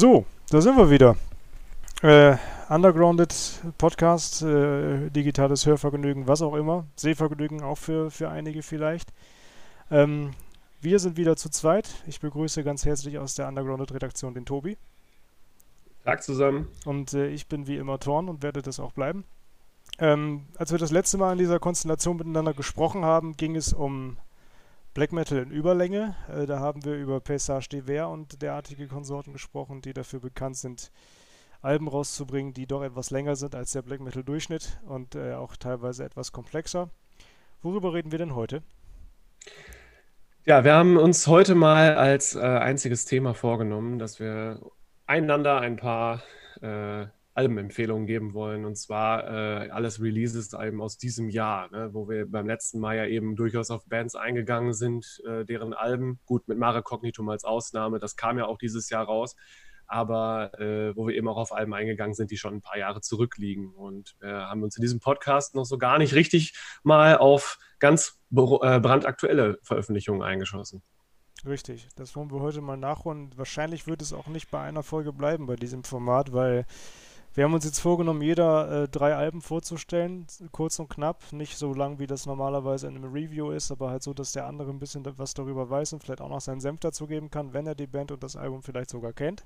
So, da sind wir wieder. Äh, Undergrounded Podcast, äh, digitales Hörvergnügen, was auch immer. Sehvergnügen auch für, für einige vielleicht. Ähm, wir sind wieder zu zweit. Ich begrüße ganz herzlich aus der Undergrounded-Redaktion den Tobi. Tag zusammen. Und äh, ich bin wie immer Thorn und werde das auch bleiben. Ähm, als wir das letzte Mal in dieser Konstellation miteinander gesprochen haben, ging es um Black Metal in Überlänge. Äh, da haben wir über Passage d'Hiver und derartige Konsorten gesprochen, die dafür bekannt sind, Alben rauszubringen, die doch etwas länger sind als der Black Metal Durchschnitt und äh, auch teilweise etwas komplexer. Worüber reden wir denn heute? Ja, wir haben uns heute mal als äh, einziges Thema vorgenommen, dass wir einander ein paar äh, Albenempfehlungen geben wollen. Und zwar äh, alles Releases eben aus diesem Jahr, ne, wo wir beim letzten Mal ja eben durchaus auf Bands eingegangen sind, äh, deren Alben, gut mit Mare Cognitum als Ausnahme, das kam ja auch dieses Jahr raus, aber äh, wo wir eben auch auf Alben eingegangen sind, die schon ein paar Jahre zurückliegen. Und wir haben uns in diesem Podcast noch so gar nicht richtig mal auf ganz äh, brandaktuelle Veröffentlichungen eingeschossen. Richtig, das wollen wir heute mal nachholen. Wahrscheinlich wird es auch nicht bei einer Folge bleiben bei diesem Format, weil wir haben uns jetzt vorgenommen, jeder äh, drei Alben vorzustellen, kurz und knapp, nicht so lang wie das normalerweise in einem Review ist, aber halt so, dass der andere ein bisschen was darüber weiß und vielleicht auch noch seinen Senf dazugeben kann, wenn er die Band und das Album vielleicht sogar kennt.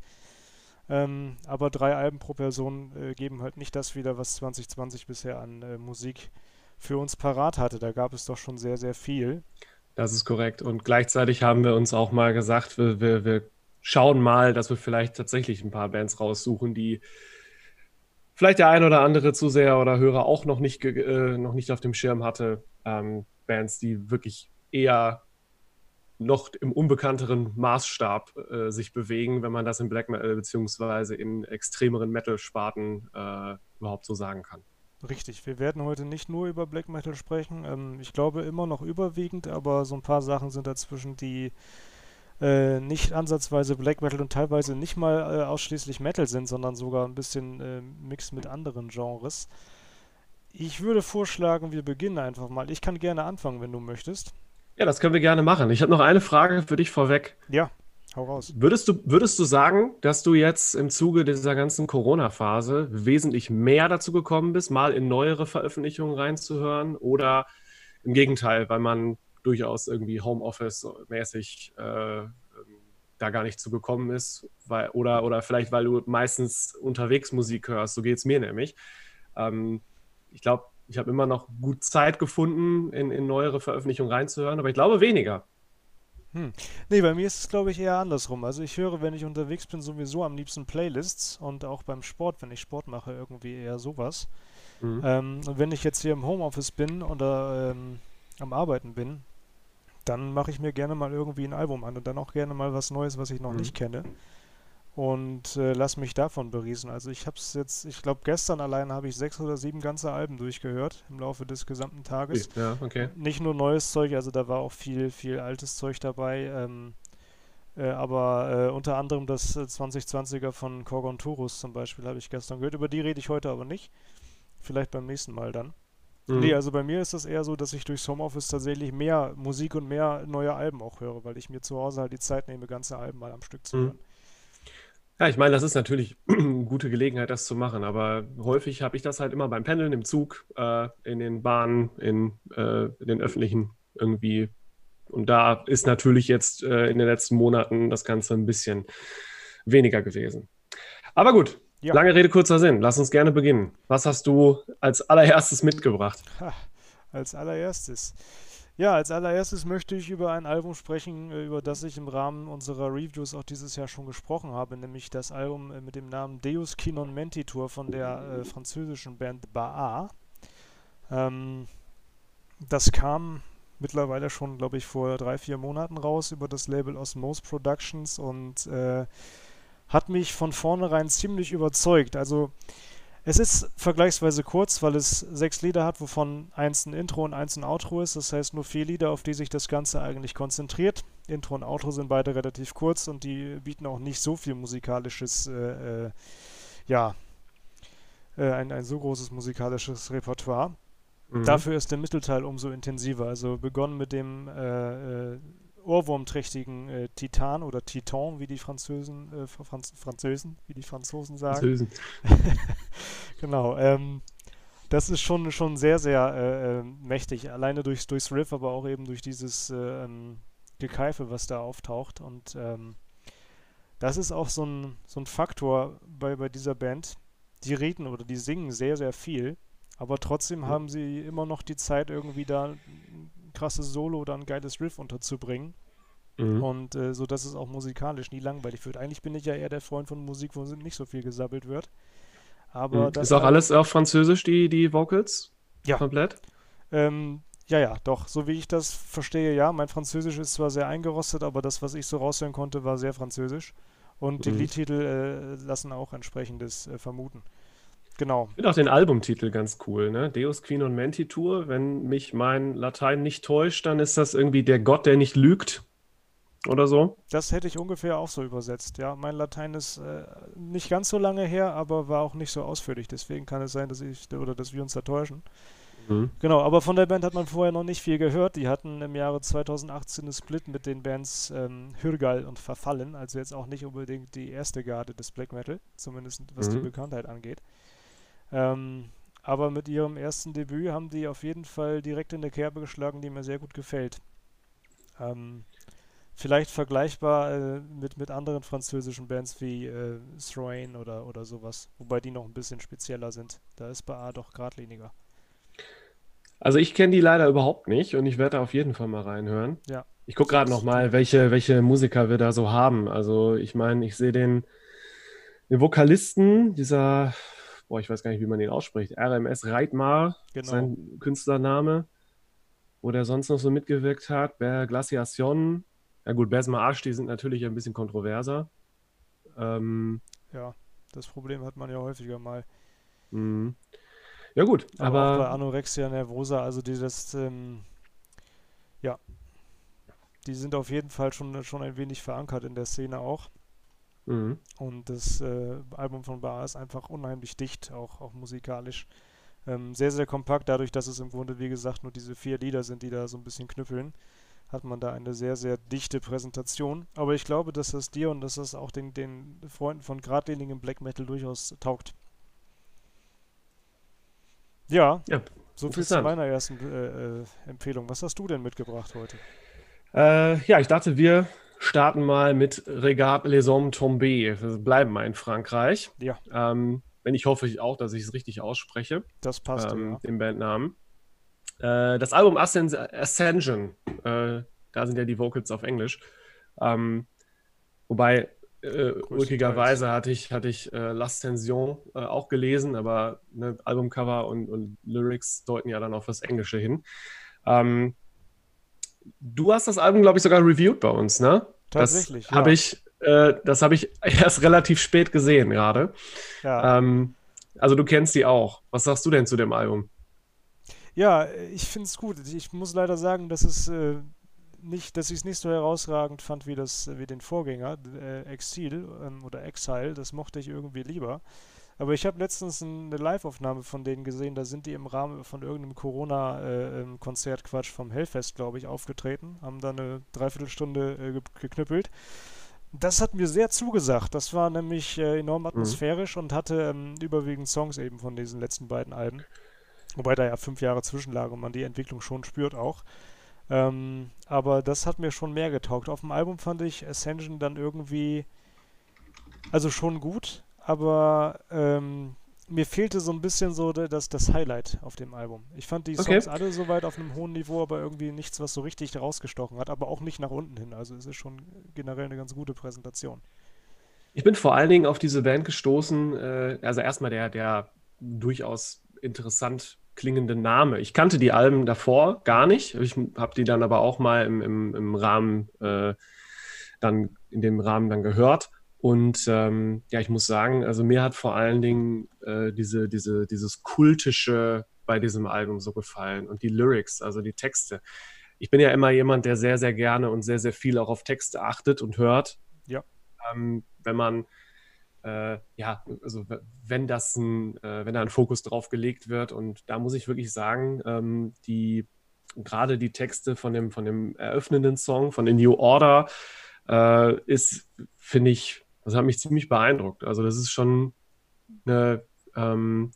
Ähm, aber drei Alben pro Person äh, geben halt nicht das wieder, was 2020 bisher an äh, Musik für uns parat hatte. Da gab es doch schon sehr, sehr viel. Das ist korrekt. Und gleichzeitig haben wir uns auch mal gesagt, wir, wir, wir schauen mal, dass wir vielleicht tatsächlich ein paar Bands raussuchen, die vielleicht der ein oder andere Zuseher oder Hörer auch noch nicht, äh, noch nicht auf dem Schirm hatte. Ähm, Bands, die wirklich eher noch im unbekannteren Maßstab äh, sich bewegen, wenn man das in Black Metal beziehungsweise in extremeren Metal-Sparten äh, überhaupt so sagen kann. Richtig, wir werden heute nicht nur über Black Metal sprechen. Ähm, ich glaube immer noch überwiegend, aber so ein paar Sachen sind dazwischen, die äh, nicht ansatzweise Black Metal und teilweise nicht mal äh, ausschließlich Metal sind, sondern sogar ein bisschen äh, Mix mit anderen Genres. Ich würde vorschlagen, wir beginnen einfach mal. Ich kann gerne anfangen, wenn du möchtest. Ja, das können wir gerne machen. Ich habe noch eine Frage für dich vorweg. Ja, hau raus. Würdest du, würdest du sagen, dass du jetzt im Zuge dieser ganzen Corona-Phase wesentlich mehr dazu gekommen bist, mal in neuere Veröffentlichungen reinzuhören? Oder im Gegenteil, weil man durchaus irgendwie Homeoffice-mäßig äh, ähm, da gar nicht zu gekommen ist? Weil, oder, oder vielleicht, weil du meistens unterwegs Musik hörst, so geht es mir nämlich. Ähm, ich glaube, ich habe immer noch gut Zeit gefunden, in, in neuere Veröffentlichungen reinzuhören, aber ich glaube weniger. Hm. Nee, bei mir ist es, glaube ich, eher andersrum. Also ich höre, wenn ich unterwegs bin, sowieso am liebsten Playlists und auch beim Sport, wenn ich Sport mache, irgendwie eher sowas. Mhm. Ähm, und wenn ich jetzt hier im Homeoffice bin oder ähm, am Arbeiten bin, dann mache ich mir gerne mal irgendwie ein Album an und dann auch gerne mal was Neues, was ich noch mhm. nicht kenne und äh, lass mich davon beriesen. Also ich habe es jetzt, ich glaube gestern allein habe ich sechs oder sieben ganze Alben durchgehört im Laufe des gesamten Tages. Ja, okay. Nicht nur neues Zeug, also da war auch viel, viel altes Zeug dabei. Ähm, äh, aber äh, unter anderem das 2020er äh, von Korgon Turus zum Beispiel habe ich gestern gehört. Über die rede ich heute aber nicht. Vielleicht beim nächsten Mal dann. Mhm. Nee, also bei mir ist das eher so, dass ich durchs Homeoffice tatsächlich mehr Musik und mehr neue Alben auch höre, weil ich mir zu Hause halt die Zeit nehme, ganze Alben mal am Stück zu mhm. hören. Ja, ich meine, das ist natürlich eine gute Gelegenheit, das zu machen, aber häufig habe ich das halt immer beim Pendeln, im Zug, äh, in den Bahnen, in, äh, in, den öffentlichen irgendwie. Und da ist natürlich jetzt äh, in den letzten Monaten das Ganze ein bisschen weniger gewesen. Aber gut, ja. lange Rede, kurzer Sinn. Lass uns gerne beginnen. Was hast du als allererstes mitgebracht? Ha, als allererstes. Ja, als allererstes möchte ich über ein Album sprechen, äh, über das ich im Rahmen unserer Reviews auch dieses Jahr schon gesprochen habe, nämlich das Album äh, mit dem Namen Deus Kinon Mentitur von der äh, französischen Band Ba'a. Ähm, das kam mittlerweile schon, glaube ich, vor drei, vier Monaten raus über das Label Osmose Productions und äh, hat mich von vornherein ziemlich überzeugt. Also es ist vergleichsweise kurz, weil es sechs Lieder hat, wovon eins ein Intro und eins ein Outro ist. Das heißt nur vier Lieder, auf die sich das Ganze eigentlich konzentriert. Intro und Outro sind beide relativ kurz und die bieten auch nicht so viel musikalisches, äh, äh, ja, äh, ein, ein so großes musikalisches Repertoire. Mhm. Dafür ist der Mittelteil umso intensiver. Also begonnen mit dem äh, äh, ohrwurmträchtigen äh, Titan oder Titan, wie die Französen, äh, Franz Französen, wie die Franzosen sagen. Französen. genau. Ähm, das ist schon, schon sehr, sehr äh, ähm, mächtig. Alleine durchs, durchs Riff, aber auch eben durch dieses äh, ähm, Gekeife, was da auftaucht. Und ähm, das ist auch so ein, so ein Faktor bei, bei dieser Band. Die reden oder die singen sehr, sehr viel, aber trotzdem haben sie immer noch die Zeit, irgendwie da krasses Solo oder ein geiles Riff unterzubringen. Mhm. Und äh, so, dass es auch musikalisch nie langweilig wird. Eigentlich bin ich ja eher der Freund von Musik, wo nicht so viel gesabbelt wird. Aber mhm. Ist auch alles auf Französisch, die, die Vocals? Ja. Komplett? Ähm, ja, ja, doch. So wie ich das verstehe, ja. Mein Französisch ist zwar sehr eingerostet, aber das, was ich so raushören konnte, war sehr französisch. Und die mhm. Liedtitel äh, lassen auch entsprechendes äh, vermuten. Genau. Ich finde auch den Albumtitel ganz cool, ne? Deus Queen und Mentitur. Wenn mich mein Latein nicht täuscht, dann ist das irgendwie der Gott, der nicht lügt oder so. Das hätte ich ungefähr auch so übersetzt. Ja, mein Latein ist äh, nicht ganz so lange her, aber war auch nicht so ausführlich. Deswegen kann es sein, dass ich oder dass wir uns da täuschen. Mhm. Genau, aber von der Band hat man vorher noch nicht viel gehört. Die hatten im Jahre 2018 einen Split mit den Bands ähm, Hürgal und Verfallen, also jetzt auch nicht unbedingt die erste Garde des Black Metal, zumindest was mhm. die Bekanntheit angeht. Ähm, aber mit ihrem ersten Debüt haben die auf jeden Fall direkt in der Kerbe geschlagen, die mir sehr gut gefällt. Ähm, vielleicht vergleichbar äh, mit, mit anderen französischen Bands wie äh, Thrain oder, oder sowas, wobei die noch ein bisschen spezieller sind. Da ist bei A doch geradliniger. Also ich kenne die leider überhaupt nicht und ich werde auf jeden Fall mal reinhören. Ja. Ich gucke gerade nochmal, welche, welche Musiker wir da so haben. Also ich meine, ich sehe den, den Vokalisten dieser, boah, ich weiß gar nicht, wie man den ausspricht, RMS Reitmar, genau. sein Künstlername, wo der sonst noch so mitgewirkt hat, Ber Glaciation, ja gut, Besma Arsch, die sind natürlich ein bisschen kontroverser. Ähm, ja, das Problem hat man ja häufiger mal. Mhm. Ja gut, aber, aber auch bei Anorexia nervosa, also die das, ähm, ja, die sind auf jeden Fall schon, schon ein wenig verankert in der Szene auch. Mhm. Und das äh, Album von Bar ist einfach unheimlich dicht, auch, auch musikalisch. Ähm, sehr, sehr kompakt, dadurch, dass es im Grunde, wie gesagt, nur diese vier Lieder sind, die da so ein bisschen knüppeln hat man da eine sehr, sehr dichte Präsentation. Aber ich glaube, dass das dir und dass das auch den, den Freunden von geradlinigem Black Metal durchaus taugt. Ja, ja so viel zu meiner ersten äh, äh, Empfehlung. Was hast du denn mitgebracht heute? Äh, ja, ich dachte, wir starten mal mit Regard les Hommes Tombés. Wir bleiben mal in Frankreich. Ja. Ähm, wenn ich hoffe ich auch, dass ich es richtig ausspreche. Das passt. Ähm, ja. Den Bandnamen. Äh, das Album Ascension, äh, da sind ja die Vocals auf Englisch. Ähm, wobei, äh, ulkigerweise hatte ich, hatte ich äh, L'Ascension äh, auch gelesen, aber ne, Albumcover und, und, Lyrics deuten ja dann auf das Englische hin. Ähm, du hast das Album, glaube ich, sogar reviewed bei uns, ne? Tatsächlich. Das ja. habe ich, äh, das habe ich erst relativ spät gesehen gerade. Ja. Ähm, also du kennst die auch. Was sagst du denn zu dem Album? Ja, ich finde es gut. Ich muss leider sagen, dass es äh, nicht, dass ich es nicht so herausragend fand wie das, wie den Vorgänger, äh, Exil ähm, oder Exile. Das mochte ich irgendwie lieber. Aber ich habe letztens eine Live-Aufnahme von denen gesehen, da sind die im Rahmen von irgendeinem Corona-Konzertquatsch äh, vom Hellfest, glaube ich, aufgetreten, haben da eine Dreiviertelstunde äh, geknüppelt. Das hat mir sehr zugesagt. Das war nämlich äh, enorm mhm. atmosphärisch mhm. und hatte ähm, überwiegend Songs eben von diesen letzten beiden Alben. Wobei da ja fünf Jahre zwischenlag und man die Entwicklung schon spürt auch. Ähm, aber das hat mir schon mehr getaugt. Auf dem Album fand ich Ascension dann irgendwie, also schon gut, aber ähm, mir fehlte so ein bisschen so das, das Highlight auf dem Album. Ich fand die Songs okay. alle soweit auf einem hohen Niveau, aber irgendwie nichts, was so richtig rausgestochen hat, aber auch nicht nach unten hin. Also es ist schon generell eine ganz gute Präsentation. Ich bin vor allen Dingen auf diese Band gestoßen, äh, also erstmal der, der durchaus interessant klingende Name. Ich kannte die Alben davor gar nicht. Ich habe die dann aber auch mal im, im, im Rahmen äh, dann in dem Rahmen dann gehört. Und ähm, ja, ich muss sagen, also mir hat vor allen Dingen äh, diese, diese, dieses kultische bei diesem Album so gefallen und die Lyrics, also die Texte. Ich bin ja immer jemand, der sehr, sehr gerne und sehr, sehr viel auch auf Texte achtet und hört. Ja. Ähm, wenn man äh, ja, also wenn das ein, äh, wenn da ein Fokus drauf gelegt wird und da muss ich wirklich sagen, ähm, die gerade die Texte von dem, von dem eröffnenden Song, von The New Order, äh, ist, finde ich, das hat mich ziemlich beeindruckt. Also das ist schon eine, ähm,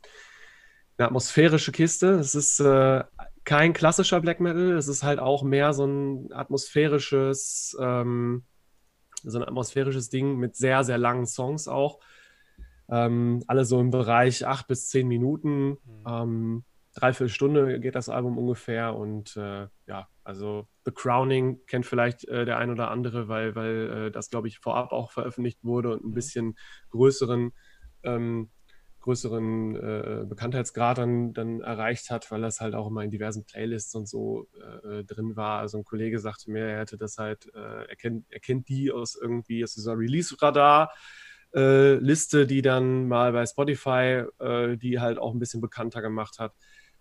eine atmosphärische Kiste. Es ist äh, kein klassischer Black Metal, es ist halt auch mehr so ein atmosphärisches, ähm, so ein atmosphärisches Ding mit sehr, sehr langen Songs auch. Ähm, alle so im Bereich acht bis zehn Minuten. Mhm. Dreiviertel Stunde geht das Album ungefähr und äh, ja, also The Crowning kennt vielleicht äh, der ein oder andere, weil, weil äh, das, glaube ich, vorab auch veröffentlicht wurde und ein mhm. bisschen größeren, ähm, größeren äh, Bekanntheitsgrad dann, dann erreicht hat, weil das halt auch immer in diversen Playlists und so äh, drin war. Also ein Kollege sagte mir, er hätte das halt, äh, er, kennt, er kennt die aus irgendwie, aus dieser Release-Radar. Liste, die dann mal bei Spotify, die halt auch ein bisschen bekannter gemacht hat.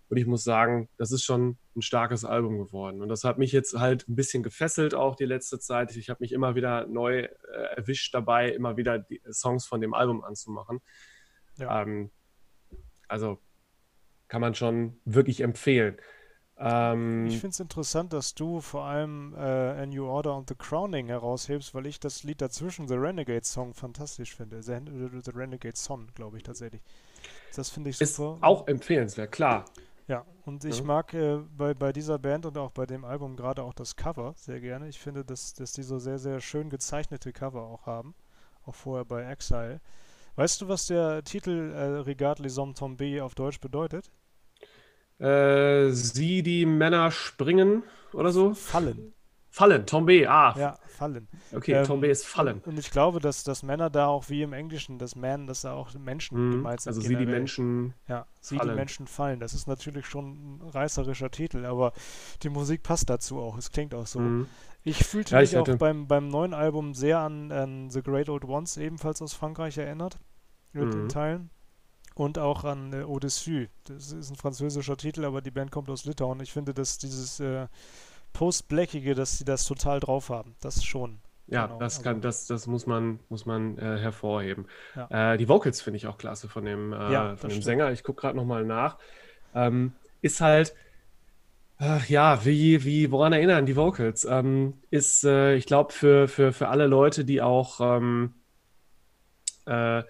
Und ich muss sagen, das ist schon ein starkes Album geworden. Und das hat mich jetzt halt ein bisschen gefesselt auch die letzte Zeit. Ich habe mich immer wieder neu äh, erwischt dabei, immer wieder die Songs von dem Album anzumachen. Ja. Ähm, also kann man schon wirklich empfehlen. Ähm, ich finde es interessant, dass du vor allem äh, A New Order und The Crowning heraushebst, weil ich das Lied dazwischen, The Renegade Song, fantastisch finde. The, The Renegade Song, glaube ich tatsächlich. Das finde ich super. Ist auch empfehlenswert, klar. Ja, und ich ja. mag äh, bei, bei dieser Band und auch bei dem Album gerade auch das Cover sehr gerne. Ich finde, dass, dass die so sehr, sehr schön gezeichnete Cover auch haben. Auch vorher bei Exile. Weißt du, was der Titel äh, Regard les hommes tombés auf Deutsch bedeutet? Äh, sie, die Männer springen oder so? Fallen. Fallen, Tombé, ah. Ja, Fallen. Okay, ähm, Tombé ist Fallen. Und ich glaube, dass, dass Männer da auch wie im Englischen, das Man, dass da auch Menschen mm, gemeint sind. Also sie, die Menschen Ja, sie, fallen. die Menschen fallen. Das ist natürlich schon ein reißerischer Titel, aber die Musik passt dazu auch. Es klingt auch so. Mm. Ich fühlte ja, mich ich auch beim, beim neuen Album sehr an, an The Great Old Ones, ebenfalls aus Frankreich, erinnert. Mit mm. den Teilen. Und auch an äh, Odyssey. Das ist ein französischer Titel, aber die Band kommt aus Litauen. Ich finde, dass dieses... Äh, Post-Blackige, dass sie das total drauf haben. Das schon. Ja, genau. das kann, also, das, das muss man, muss man äh, hervorheben. Ja. Äh, die Vocals finde ich auch klasse von dem, äh, ja, von dem Sänger. Ich gucke gerade nochmal nach. Ähm, ist halt, ja, wie, wie, woran erinnern die Vocals? Ähm, ist, äh, ich glaube, für, für, für alle Leute, die auch, ähm, äh,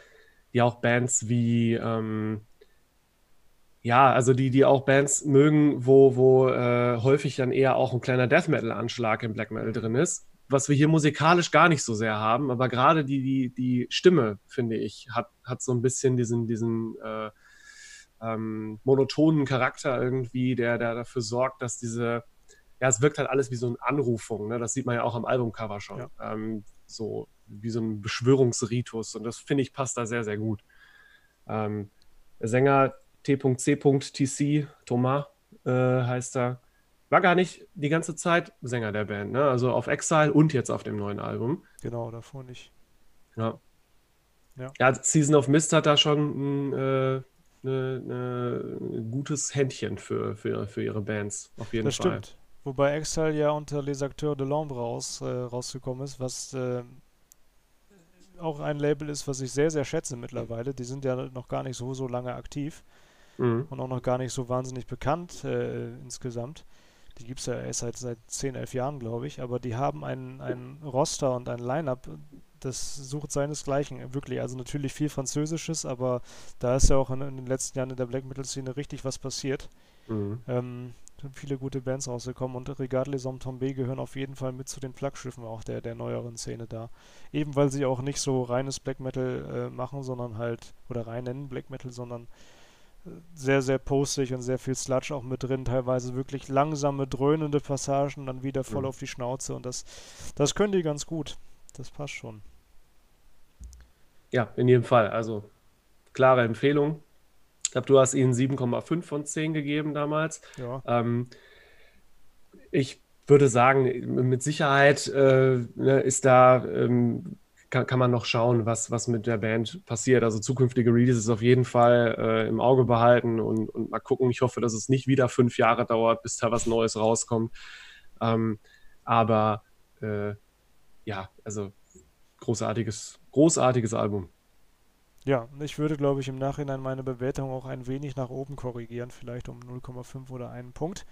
die auch Bands wie, ähm, ja, also die, die auch Bands mögen, wo, wo äh, häufig dann eher auch ein kleiner Death Metal-Anschlag im Black Metal drin ist, was wir hier musikalisch gar nicht so sehr haben, aber gerade die, die, die Stimme, finde ich, hat, hat so ein bisschen diesen, diesen äh, ähm, monotonen Charakter irgendwie, der, der dafür sorgt, dass diese, ja, es wirkt halt alles wie so eine Anrufung, ne? das sieht man ja auch am Albumcover schon, ja. ähm, so wie so ein Beschwörungsritus und das finde ich passt da sehr, sehr gut. Ähm, der Sänger T.C.TC, Thomas äh, heißt er, war gar nicht die ganze Zeit Sänger der Band, ne? Also auf Exile und jetzt auf dem neuen Album. Genau, davor nicht. Ja. Ja, ja Season of Mist hat da schon ein, äh, ne, ne, gutes Händchen für, für, für ihre Bands, auf jeden das Fall. Das stimmt. Wobei Exile ja unter Les Acteurs de l'Ombre raus, äh, rausgekommen ist, was äh, auch ein Label ist, was ich sehr, sehr schätze mittlerweile. Die sind ja noch gar nicht so, so lange aktiv mhm. und auch noch gar nicht so wahnsinnig bekannt äh, insgesamt. Die gibt es ja erst seit, seit 10, 11 Jahren, glaube ich, aber die haben ein, ein Roster und ein Line-Up, das sucht seinesgleichen, wirklich. Also natürlich viel Französisches, aber da ist ja auch in, in den letzten Jahren in der Black Metal-Szene richtig was passiert. Mhm. Ähm, sind viele gute Bands rausgekommen und Regard les Hommes Tombés gehören auf jeden Fall mit zu den Flaggschiffen auch der, der neueren Szene da. Eben weil sie auch nicht so reines Black Metal äh, machen, sondern halt, oder reinen Black Metal, sondern sehr, sehr postig und sehr viel Sludge auch mit drin, teilweise wirklich langsame, dröhnende Passagen, dann wieder voll mhm. auf die Schnauze und das, das können die ganz gut. Das passt schon. Ja, in jedem Fall. Also klare Empfehlung. Ich glaube, du hast ihnen 7,5 von 10 gegeben damals. Ja. Ähm, ich würde sagen, mit Sicherheit äh, ne, ist da ähm, kann, kann man noch schauen, was, was mit der Band passiert. Also zukünftige Releases auf jeden Fall äh, im Auge behalten und, und mal gucken. Ich hoffe, dass es nicht wieder fünf Jahre dauert, bis da was Neues rauskommt. Ähm, aber äh, ja, also großartiges, großartiges Album. Ja, ich würde, glaube ich, im Nachhinein meine Bewertung auch ein wenig nach oben korrigieren, vielleicht um 0,5 oder einen Punkt.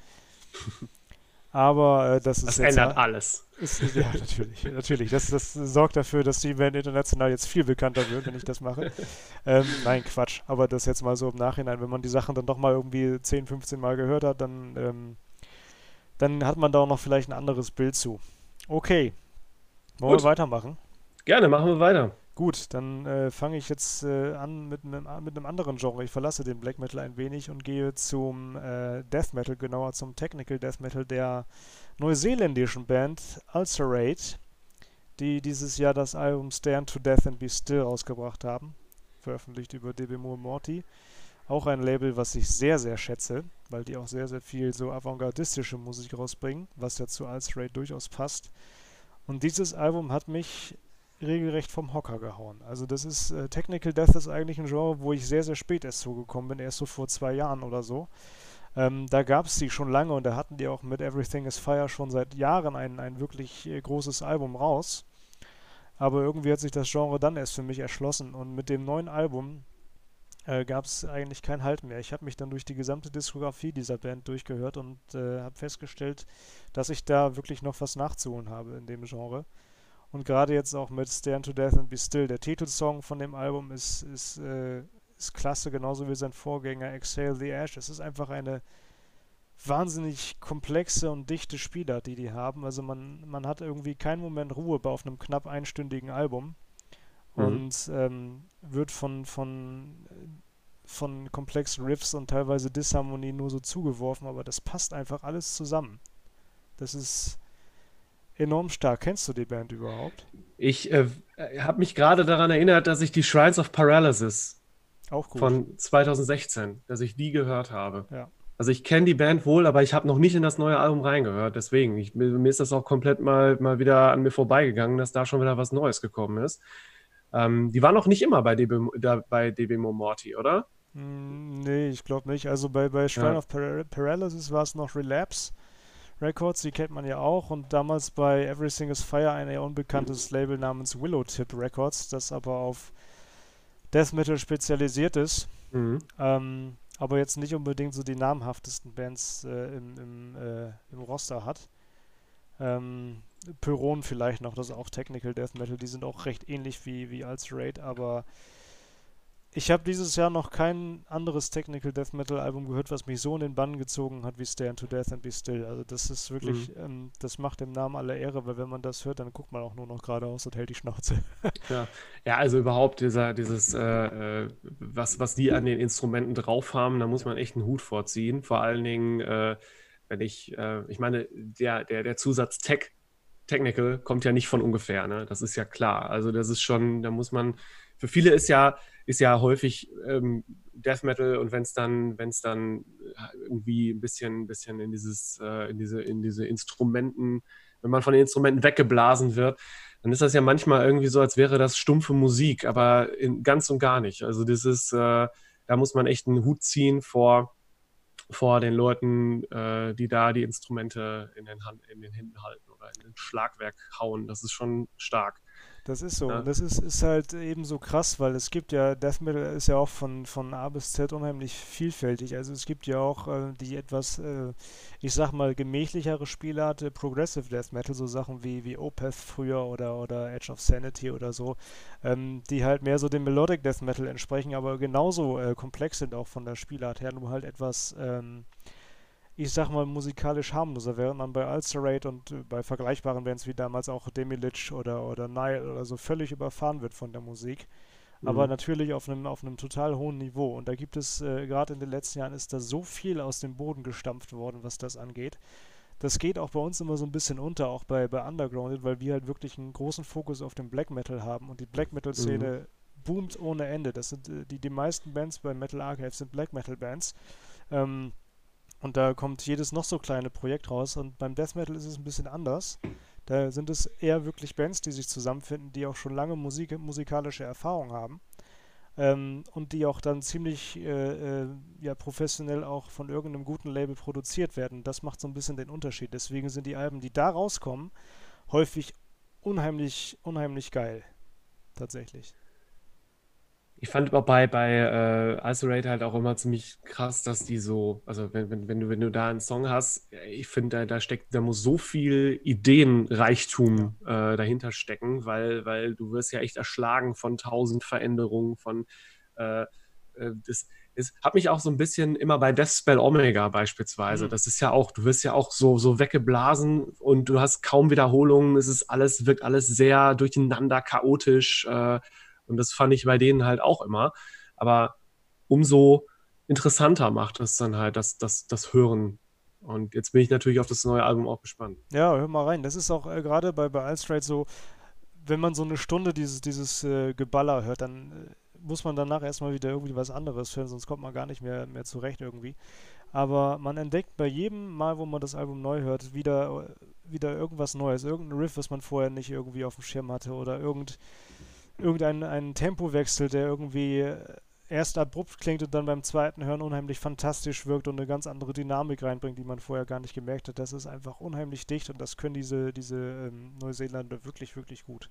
Aber äh, das ist das jetzt ändert alles. Ist, ja, natürlich, natürlich. Das, das sorgt dafür, dass die Band international jetzt viel bekannter wird, wenn ich das mache. ähm, nein, Quatsch. Aber das jetzt mal so im Nachhinein, wenn man die Sachen dann doch mal irgendwie 10, 15 Mal gehört hat, dann, ähm, dann hat man da auch noch vielleicht ein anderes Bild zu. Okay. Wollen Gut. wir weitermachen? Gerne, machen wir weiter. Gut, dann äh, fange ich jetzt äh, an mit einem, mit einem anderen Genre. Ich verlasse den Black Metal ein wenig und gehe zum äh, Death Metal, genauer zum Technical Death Metal der neuseeländischen Band Ulcerate, die dieses Jahr das Album Stand to Death and Be Still rausgebracht haben, veröffentlicht über DB Moore Morty. Auch ein Label, was ich sehr, sehr schätze, weil die auch sehr, sehr viel so avantgardistische Musik rausbringen, was ja zu Ulcerate durchaus passt. Und dieses Album hat mich regelrecht vom Hocker gehauen. Also das ist, äh, Technical Death ist eigentlich ein Genre, wo ich sehr, sehr spät erst zugekommen bin, erst so vor zwei Jahren oder so. Ähm, da gab es die schon lange und da hatten die auch mit Everything is Fire schon seit Jahren ein, ein wirklich äh, großes Album raus. Aber irgendwie hat sich das Genre dann erst für mich erschlossen und mit dem neuen Album äh, gab es eigentlich keinen Halt mehr. Ich habe mich dann durch die gesamte Diskografie dieser Band durchgehört und äh, habe festgestellt, dass ich da wirklich noch was nachzuholen habe in dem Genre. Und gerade jetzt auch mit Stand to Death and Be Still, der Titelsong von dem Album ist, ist, äh, ist klasse, genauso wie sein Vorgänger Exhale the Ash. Es ist einfach eine wahnsinnig komplexe und dichte Spielart, die die haben. Also man, man hat irgendwie keinen Moment Ruhe bei auf einem knapp einstündigen Album Mhm. und ähm, wird von, von, von komplexen Riffs und teilweise Disharmonie nur so zugeworfen, aber das passt einfach alles zusammen. Das ist enorm stark. Kennst du die Band überhaupt? Ich äh, habe mich gerade daran erinnert, dass ich die Shrines of Paralysis von 2016, dass ich die gehört habe. Ja. Also ich kenne die Band wohl, aber ich habe noch nicht in das neue Album reingehört. Deswegen, ich, mir, ist das auch komplett mal, mal wieder an mir vorbeigegangen, dass da schon wieder was Neues gekommen ist. Ähm, die waren noch nicht immer bei DB, da, bei DB Mo Morty, oder? Mm, nee, ich glaube nicht. Also bei, bei Shrine Ja. of Par Paralysis war es noch Relapse Records, die kennt man ja auch. Und damals bei Everything is Fire ein eher unbekanntes Label namens Willowtip Records, das aber auf Death Metal spezialisiert ist. Mhm. Ähm, aber jetzt nicht unbedingt so die namhaftesten Bands äh, im, im, äh, im Roster hat. Ähm, Pyron vielleicht noch, das ist auch Technical Death Metal, die sind auch recht ähnlich wie, wie Ulcerate, aber ich habe dieses Jahr noch kein anderes Technical Death Metal Album gehört, was mich so in den Bann gezogen hat wie Stand to Death and Be Still. Also das ist wirklich, ähm, das macht dem Namen alle Ehre, weil wenn man das hört, dann guckt man auch nur noch geradeaus und hält die Schnauze. Ja. ja, also überhaupt dieser, dieses, äh, äh, was, was die an den Instrumenten drauf haben, da muss man echt einen Hut vorziehen. Vor allen Dingen, äh, wenn ich, äh, ich meine, der, der, der Zusatz Tech, Technical kommt ja nicht von ungefähr, ne? Das ist ja klar. Also das ist schon, da muss man, für viele ist ja, ist ja häufig ähm, Death Metal und wenn es dann, wenn es dann äh, irgendwie ein bisschen, bisschen in dieses, äh, in diese, in diese Instrumenten, wenn man von den Instrumenten weggeblasen wird, dann ist das ja manchmal irgendwie so, als wäre das stumpfe Musik, aber in, ganz und gar nicht. Also das ist, äh, da muss man echt einen Hut ziehen vor, vor den Leuten, äh, die da die Instrumente in den, Hand, in den Händen halten oder in den Schlagwerk hauen. Das ist schon stark. Das ist so. Ja. Und das ist, ist halt eben so krass, weil es gibt ja, Death Metal ist ja auch von, von A bis Z unheimlich vielfältig. Also es gibt ja auch äh, die etwas, äh, ich sag mal, gemächlichere Spielart, äh, Progressive Death Metal, so Sachen wie, wie Opeth früher oder, oder Edge of Sanity oder so, ähm, die halt mehr so dem Melodic Death Metal entsprechen, aber genauso äh, komplex sind auch von der Spielart her, nur halt etwas, ähm, ich sag mal, musikalisch harmloser, während man bei Ulcerate und äh, bei vergleichbaren Bands wie damals auch Demilich oder, oder Nile oder so völlig überfahren wird von der Musik. Aber Mhm. natürlich auf einem, auf einem total hohen Niveau. Und da gibt es, äh, gerade in den letzten Jahren ist da so viel aus dem Boden gestampft worden, was das angeht. Das geht auch bei uns immer so ein bisschen unter, auch bei, bei Undergrounded, weil wir halt wirklich einen großen Fokus auf den Black Metal haben und die Black Metal-Szene boomt ohne Ende. Das sind äh, die, die meisten Bands bei Metal Archive sind Black Metal Bands. Ähm, und da kommt jedes noch so kleine Projekt raus. Und beim Death Metal ist es ein bisschen anders. Da sind es eher wirklich Bands, die sich zusammenfinden, die auch schon lange Musik, musikalische Erfahrung haben. Ähm, und die auch dann ziemlich äh, äh, ja, professionell auch von irgendeinem guten Label produziert werden. Das macht so ein bisschen den Unterschied. Deswegen sind die Alben, die da rauskommen, häufig unheimlich, unheimlich geil. Tatsächlich. Ich fand aber bei, bei äh, Isolate halt auch immer ziemlich krass, dass die so, also wenn, wenn, wenn, du, wenn du da einen Song hast, ich finde, da, da steckt, da muss so viel Ideenreichtum äh, dahinter stecken, weil, weil du wirst ja echt erschlagen von tausend Veränderungen, von äh, äh das, es hat mich auch so ein bisschen immer bei Death Spell Omega beispielsweise. Mhm. Das ist ja auch, du wirst ja auch so, so weggeblasen und du hast kaum Wiederholungen. Es ist alles, wirkt alles sehr durcheinander, chaotisch. Äh, und das fand ich bei denen halt auch immer. Aber umso interessanter macht es dann halt das, das, das Hören. Und jetzt bin ich natürlich auf das neue Album auch gespannt. Ja, hör mal rein. Das ist auch äh, gerade bei, bei Alstrade so, wenn man so eine Stunde dieses, dieses äh, Geballer hört, dann äh, muss man danach erstmal wieder irgendwie was anderes hören, sonst kommt man gar nicht mehr, mehr zurecht irgendwie. Aber man entdeckt bei jedem Mal, wo man das Album neu hört, wieder, äh, wieder irgendwas Neues. Irgendein Riff, was man vorher nicht irgendwie auf dem Schirm hatte oder irgend, irgendein ein Tempowechsel, der irgendwie erst abrupt klingt und dann beim zweiten Hören unheimlich fantastisch wirkt und eine ganz andere Dynamik reinbringt, die man vorher gar nicht gemerkt hat. Das ist einfach unheimlich dicht und das können diese, diese ähm, Neuseeländer wirklich, wirklich gut.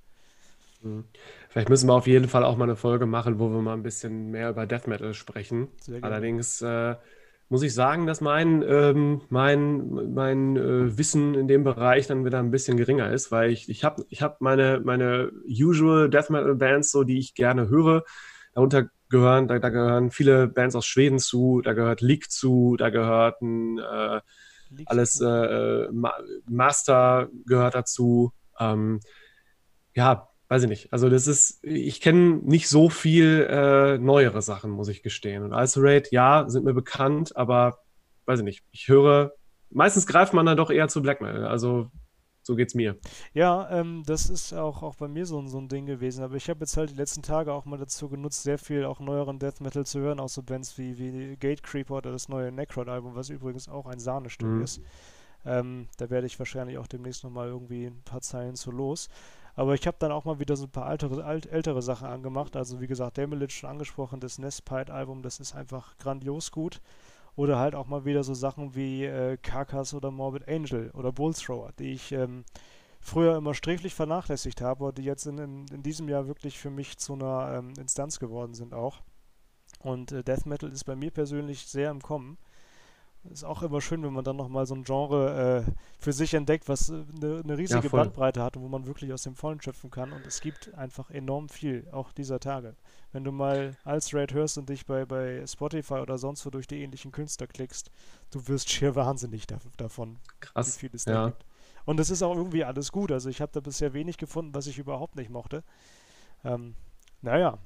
Mhm. Vielleicht müssen wir auf jeden Fall auch mal eine Folge machen, wo wir mal ein bisschen mehr über Death Metal sprechen. Allerdings äh, muss ich sagen, dass mein, ähm, mein, mein äh, Wissen in dem Bereich dann wieder ein bisschen geringer ist, weil ich, ich habe ich hab meine, meine usual Death Metal Bands, so die ich gerne höre. Darunter gehören, da, da gehören viele Bands aus Schweden zu, da gehört Leak zu, da gehört ein, äh, alles äh, äh, Ma Master gehört dazu. Ähm, ja, weiß ich nicht. Also das ist, ich kenne nicht so viel äh, neuere Sachen, muss ich gestehen. Und Isolate, ja, sind mir bekannt, aber weiß ich nicht. Ich höre, meistens greift man dann doch eher zu Black Metal. Also so geht's mir. Ja, ähm, das ist auch, auch bei mir so, so ein Ding gewesen. Aber ich habe jetzt halt die letzten Tage auch mal dazu genutzt, sehr viel auch neueren Death Metal zu hören, auch so Bands wie, wie Gate Creeper oder das neue Necrod-Album, was übrigens auch ein Sahnestück mhm. ist. Ähm, da werde ich wahrscheinlich auch demnächst nochmal irgendwie ein paar Zeilen zu los. Aber ich habe dann auch mal wieder so ein paar altere, alt, ältere Sachen angemacht. Also wie gesagt, Demilich schon angesprochen, das Nestpite-Album, das ist einfach grandios gut. Oder halt auch mal wieder so Sachen wie äh, Carcass oder Morbid Angel oder Bullthrower, die ich ähm, früher immer sträflich vernachlässigt habe und die jetzt in, in, in, diesem Jahr wirklich für mich zu einer ähm, Instanz geworden sind auch. Und äh, Death Metal ist bei mir persönlich sehr im Kommen. Ist auch immer schön, wenn man dann nochmal so ein Genre äh, für sich entdeckt, was eine, äh, eine riesige ja, Bandbreite hat und wo man wirklich aus dem Vollen schöpfen kann. Und es gibt einfach enorm viel, auch dieser Tage. Wenn du mal als Raid hörst und dich bei, bei Spotify oder sonst wo durch die ähnlichen Künstler klickst, du wirst schier wahnsinnig da, davon, Krass, wie viel es da ja. gibt. Und es ist auch irgendwie alles gut. Also ich habe da bisher wenig gefunden, was ich überhaupt nicht mochte. Ähm, naja.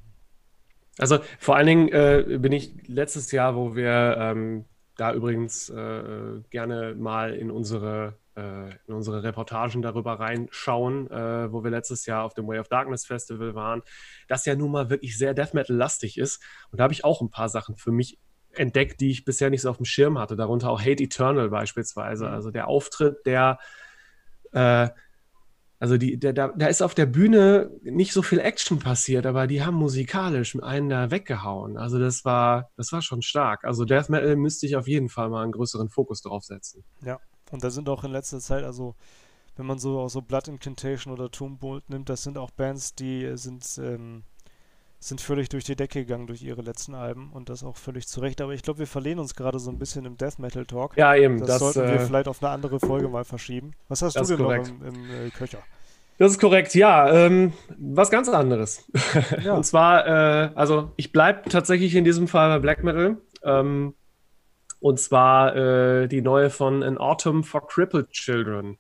Also vor allen Dingen äh, bin ich letztes Jahr, wo wir ähm, da übrigens äh, gerne mal in unsere, äh, in unsere Reportagen darüber reinschauen, äh, wo wir letztes Jahr auf dem Way of Darkness Festival waren, das ja nun mal wirklich sehr Death Metal-lastig ist. Und da habe ich auch ein paar Sachen für mich entdeckt, die ich bisher nicht so auf dem Schirm hatte. Darunter auch Hate Eternal beispielsweise. Mhm. Also der Auftritt der äh, also die, der, da, da ist auf der Bühne nicht so viel Action passiert, aber die haben musikalisch einen da weggehauen. Also das war, das war schon stark. Also Death Metal müsste ich auf jeden Fall mal einen größeren Fokus drauf setzen. Ja, und da sind auch in letzter Zeit, also wenn man so auch so Blood Incantation oder Tombolt nimmt, das sind auch Bands, die sind, ähm, sind völlig durch die Decke gegangen durch ihre letzten Alben und das auch völlig zu Recht. Aber ich glaube, wir verlehnen uns gerade so ein bisschen im Death Metal Talk. Ja, eben. Das, das sollten wir äh, vielleicht auf eine andere Folge mal verschieben. Was hast du denn noch im, im äh, Köcher? Das ist korrekt, ja. Ähm, was ganz anderes. Ja. Und zwar, äh, also ich bleibe tatsächlich in diesem Fall bei Black Metal. Ähm, und zwar äh, die neue von An Autumn for Crippled Children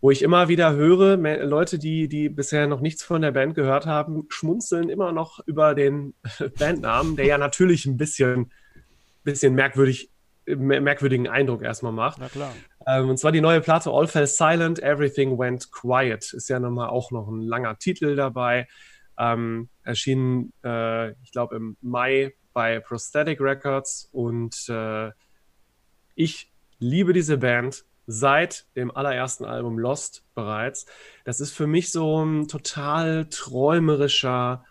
wo ich immer wieder höre, Leute, die, die bisher noch nichts von der Band gehört haben, schmunzeln immer noch über den Bandnamen, der ja natürlich ein bisschen, bisschen merkwürdig, merkwürdigen Eindruck erstmal macht. Na klar. Ähm, und zwar die neue Platte All Fell Silent, Everything Went Quiet. Ist ja nochmal auch noch ein langer Titel dabei. Ähm, erschienen, äh, ich glaube, im Mai bei Prosthetic Records und äh, ich liebe diese Band seit dem allerersten Album Lost bereits. Das ist für mich so ein total träumerischer,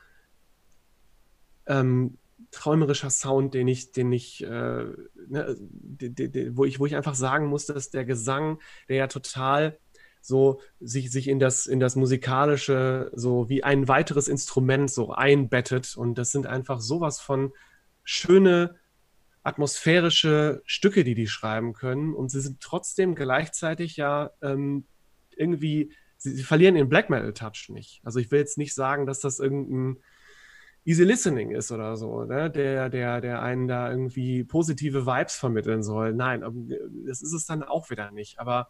ähm, träumerischer Sound, den ich, den ich, äh, ne, de, de, de, wo ich, wo ich einfach sagen muss, dass der Gesang, der ja total so sich, sich in, das, in das Musikalische so wie ein weiteres Instrument so einbettet. Und das sind einfach sowas von schöne atmosphärische Stücke, die die schreiben können. Und sie sind trotzdem gleichzeitig ja ähm, irgendwie, sie, sie, verlieren den Black Metal Touch nicht. Also ich will jetzt nicht sagen, dass das irgendein Easy Listening ist oder so, ne? der, der, der einen da irgendwie positive Vibes vermitteln soll. Nein, das ist es dann auch wieder nicht. Aber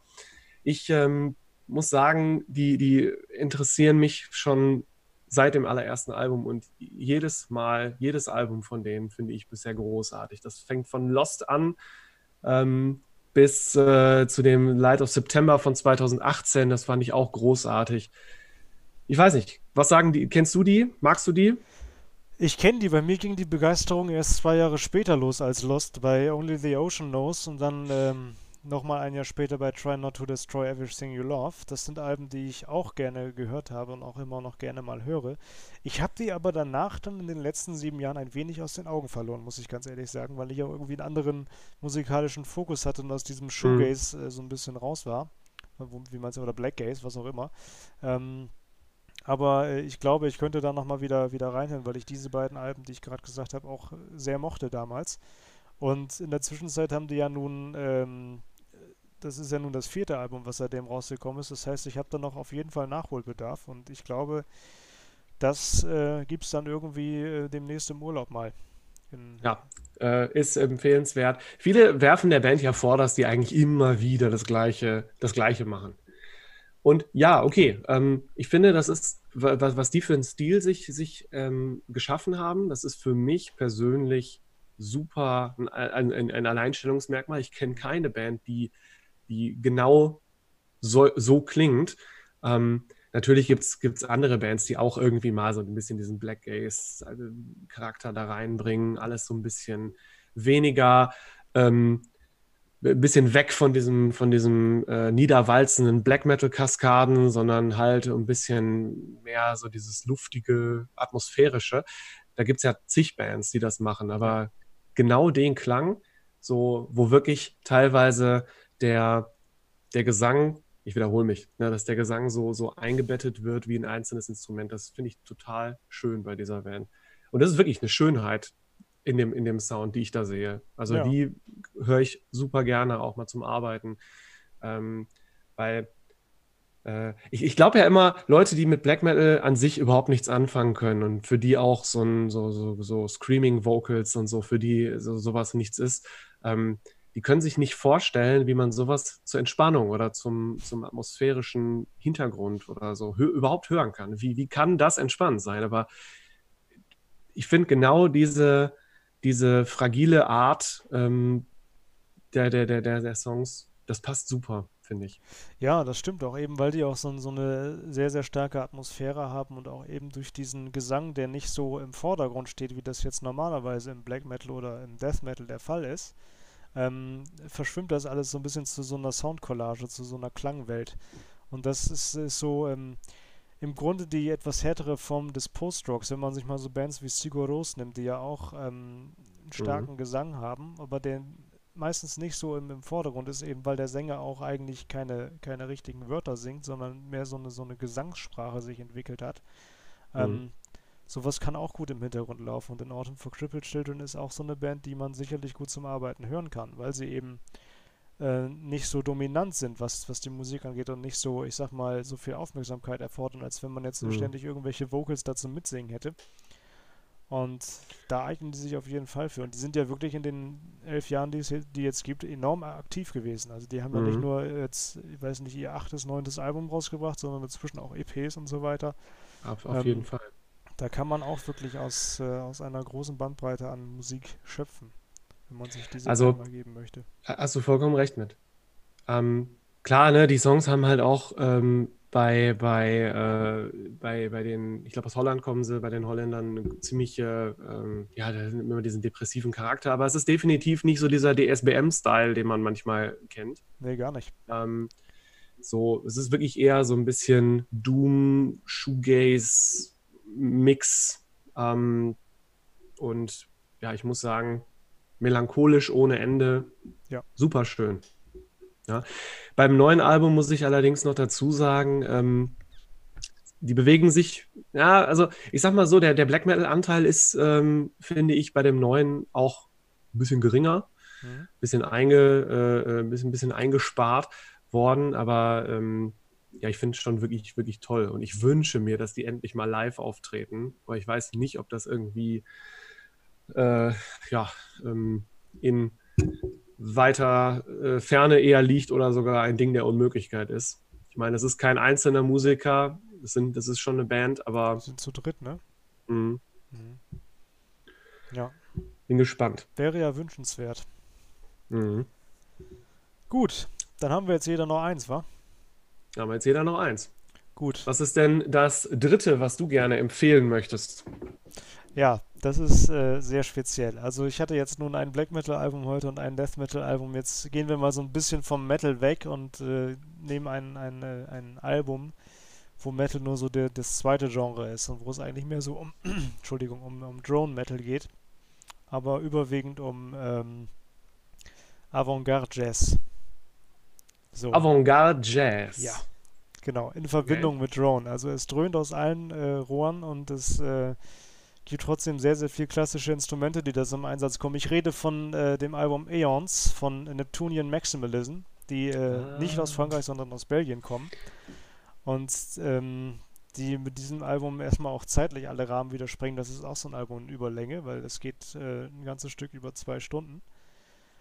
ich ähm, muss sagen, die, die interessieren mich schon seit dem allerersten Album und jedes Mal, jedes Album von denen finde ich bisher großartig. Das fängt von Lost an ähm, bis äh, zu dem Light of September von 2018. Das fand ich auch großartig. Ich weiß nicht, was sagen die? Kennst du die? Magst du die? Ich kenne die. Bei mir ging die Begeisterung erst zwei Jahre später los als Lost bei Only the Ocean Knows und dann ähm, nochmal ein Jahr später bei Try Not to Destroy Everything You Love. Das sind Alben, die ich auch gerne gehört habe und auch immer noch gerne mal höre. Ich habe die aber danach dann in den letzten sieben Jahren ein wenig aus den Augen verloren, muss ich ganz ehrlich sagen, weil ich auch irgendwie einen anderen musikalischen Fokus hatte und aus diesem Shoegaze mhm. äh, so ein bisschen raus war. Wie man es oder Black Gaze, was auch immer. Ähm, aber äh, ich glaube, ich könnte da nochmal wieder, wieder reinhören, weil ich diese beiden Alben, die ich gerade gesagt habe, auch sehr mochte damals. Und in der Zwischenzeit haben die ja nun ähm, das ist ja nun das vierte Album, was seitdem rausgekommen ist. Das heißt, ich habe da noch auf jeden Fall Nachholbedarf und ich glaube, das äh, gibt es dann irgendwie äh, demnächst im Urlaub mal. ja, äh, ist empfehlenswert. Viele werfen der Band ja vor, dass die eigentlich immer wieder das Gleiche, das Gleiche machen. Und ja, okay, ähm, ich finde, das ist, was, was die für einen Stil sich, sich ähm, geschaffen haben, das ist für mich persönlich super ein, ein, ein Alleinstellungsmerkmal. Ich kenne keine Band, die die genau so, so klingt. Ähm, natürlich gibt es andere Bands, die auch irgendwie mal so ein bisschen diesen Black Gaze-Charakter da reinbringen, alles so ein bisschen weniger, ähm, ein bisschen weg von diesem, von diesem äh, niederwalzenden Black Metal-Kaskaden, sondern halt ein bisschen mehr so dieses luftige, atmosphärische. Da gibt es ja zig Bands, die das machen, aber genau den Klang, so, wo wirklich teilweise der, der Gesang, ich wiederhole mich, ne, dass der Gesang so, so eingebettet wird wie ein einzelnes Instrument. Das finde ich total schön bei dieser Band. Und das ist wirklich eine Schönheit in dem, in dem Sound, die ich da sehe. Also ja. die höre ich super gerne auch mal zum Arbeiten. Ähm, weil äh, ich, ich glaube ja immer, Leute, die mit Black Metal an sich überhaupt nichts anfangen können und für die auch so ein so, so, so Screaming Vocals und so, für die so, sowas nichts ist, ähm, die können sich nicht vorstellen, wie man sowas zur Entspannung oder zum, zum atmosphärischen Hintergrund oder so überhaupt hören kann. Wie, wie kann das entspannt sein? Aber ich finde genau diese, diese fragile Art ähm, der, der, der, der, der Songs, das passt super, finde ich. Ja, das stimmt auch, eben weil die auch so, so eine sehr, sehr starke Atmosphäre haben und auch eben durch diesen Gesang, der nicht so im Vordergrund steht, wie das jetzt normalerweise im Black Metal oder im Death Metal der Fall ist, ähm, verschwimmt das alles so ein bisschen zu so einer Soundcollage, zu so einer Klangwelt. Und das ist, ist so ähm, im Grunde die etwas härtere Form des Post-Rocks, wenn man sich mal so Bands wie Sigur Ros nimmt, die ja auch ähm, einen starken mhm. Gesang haben, aber der meistens nicht so im, im, Vordergrund ist, eben weil der Sänger auch eigentlich keine, keine richtigen Wörter singt, sondern mehr so eine, so eine Gesangssprache sich entwickelt hat. Mhm. Sowas kann auch gut im Hintergrund laufen. Und in Autumn for Crippled Children ist auch so eine Band, die man sicherlich gut zum Arbeiten hören kann, weil sie eben äh, nicht so dominant sind, was, was die Musik angeht und nicht so, ich sag mal, so viel Aufmerksamkeit erfordern, als wenn man jetzt mhm. ständig irgendwelche Vocals dazu mitsingen hätte. Und da eignen die sich auf jeden Fall für. Und die sind ja wirklich in den elf Jahren, die es die jetzt gibt, enorm aktiv gewesen. Also die haben mhm. ja nicht mhm. nur jetzt, ich weiß nicht, ihr achtes, neuntes Album rausgebracht, sondern inzwischen auch EPs und so weiter. Auf, auf ähm, jeden Fall. Da kann man auch wirklich aus, äh, aus einer großen Bandbreite an Musik schöpfen, wenn man sich diese also, mal geben möchte. Hast du vollkommen recht mit. Ähm, klar, ne, die Songs haben halt auch ähm, bei, bei, äh, bei, bei den, ich glaube aus Holland kommen sie, bei den Holländern eine ziemliche, ähm, ja, immer diesen depressiven Charakter, aber es ist definitiv nicht so dieser DSBM-Style, den man manchmal kennt. Nee, gar nicht. Ähm, so, es ist wirklich eher so ein bisschen Doom, Shoegaze, Mix. Ähm, und ja, ich muss sagen, melancholisch ohne Ende. Ja. Super schön. Ja. Beim neuen Album muss ich allerdings noch dazu sagen, ähm, die bewegen sich, ja, also ich sag mal so, der, der Black Metal-Anteil ist, ähm, finde ich, bei dem neuen auch ein bisschen geringer, mhm. bisschen, einge, äh, äh bisschen, bisschen eingespart worden, aber ähm, ja, ich finde es schon wirklich, wirklich toll. Und ich wünsche mir, dass die endlich mal live auftreten, weil ich weiß nicht, ob das irgendwie äh, ja, ähm, in weiter äh, Ferne eher liegt oder sogar ein Ding der Unmöglichkeit ist. Ich meine, es ist kein einzelner Musiker, das, sind, das ist schon eine Band, aber. Wir sind zu dritt, ne? Mhm. Mhm. Ja. Bin gespannt. Wäre ja wünschenswert. Mhm. Gut, dann haben wir jetzt jeder noch eins, wa? Dann haben wir jetzt jeder noch eins. Gut. Was ist denn das dritte, was du gerne empfehlen möchtest? Ja, das ist äh, sehr speziell. Also ich hatte jetzt nun ein Black Metal Album heute und ein Death Metal Album. Jetzt gehen wir mal so ein bisschen vom Metal weg und äh, nehmen ein, ein, äh, ein Album, wo Metal nur so der, das zweite Genre ist und wo es eigentlich mehr so um, Entschuldigung, um, um Drone Metal geht, aber überwiegend um ähm, Avantgarde Jazz. So. Avantgarde Jazz. Ja, genau, in Verbindung okay. mit Drone. Also es dröhnt aus allen äh, Rohren und es äh, gibt trotzdem sehr, sehr viele klassische Instrumente, die da zum Einsatz kommen. Ich rede von äh, dem Album Aeons von Neptunian Maximalism, die äh, ah. nicht aus Frankreich, sondern aus Belgien kommen. Und ähm, die mit diesem Album erstmal auch zeitlich alle Rahmen wieder sprengen. Das ist auch so ein Album in Überlänge, weil es geht äh, ein ganzes Stück über zwei Stunden.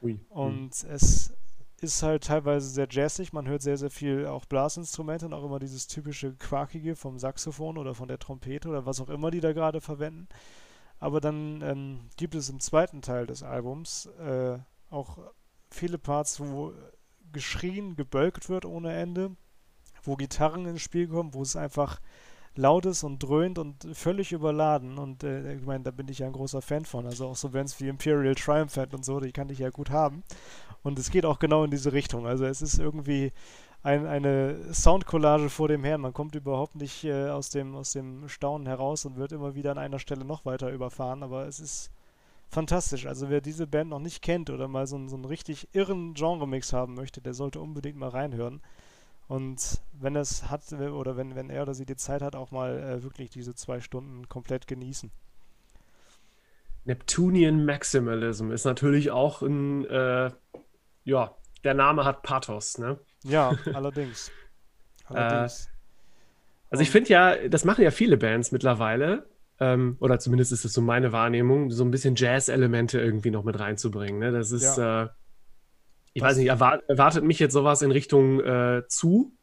Ui. Und ui. es ist halt teilweise sehr jazzig. Man hört sehr, sehr viel auch Blasinstrumente und auch immer dieses typische Quakige vom Saxophon oder von der Trompete oder was auch immer die da gerade verwenden. Aber dann ähm, gibt es im zweiten Teil des Albums äh, auch viele Parts, wo geschrien, gebölkt wird ohne Ende, wo Gitarren ins Spiel kommen, wo es einfach laut ist und dröhnt und völlig überladen. Und äh, ich meine, da bin ich ja ein großer Fan von. Also auch so Bands wie Imperial Triumph und so, die kann ich ja gut haben. Und es geht auch genau in diese Richtung. Also es ist irgendwie ein, eine Soundcollage vor dem Herrn. Man kommt überhaupt nicht äh, aus, dem, aus dem Staunen heraus und wird immer wieder an einer Stelle noch weiter überfahren. Aber es ist fantastisch. Also wer diese Band noch nicht kennt oder mal so, so einen richtig irren Genre-Mix haben möchte, der sollte unbedingt mal reinhören. Und wenn es hat oder wenn, wenn er oder sie die Zeit hat, auch mal äh, wirklich diese zwei Stunden komplett genießen. Neptunian Maximalism ist natürlich auch ein äh, ja, der Name hat Pathos, ne? Ja, allerdings. allerdings. Äh, also ich finde ja, das machen ja viele Bands mittlerweile, ähm, oder zumindest ist es so meine Wahrnehmung, so ein bisschen Jazz-Elemente irgendwie noch mit reinzubringen. Ne? Das ist, ja. äh, ich weiß nicht, erwart erwartet mich jetzt sowas in Richtung äh, zu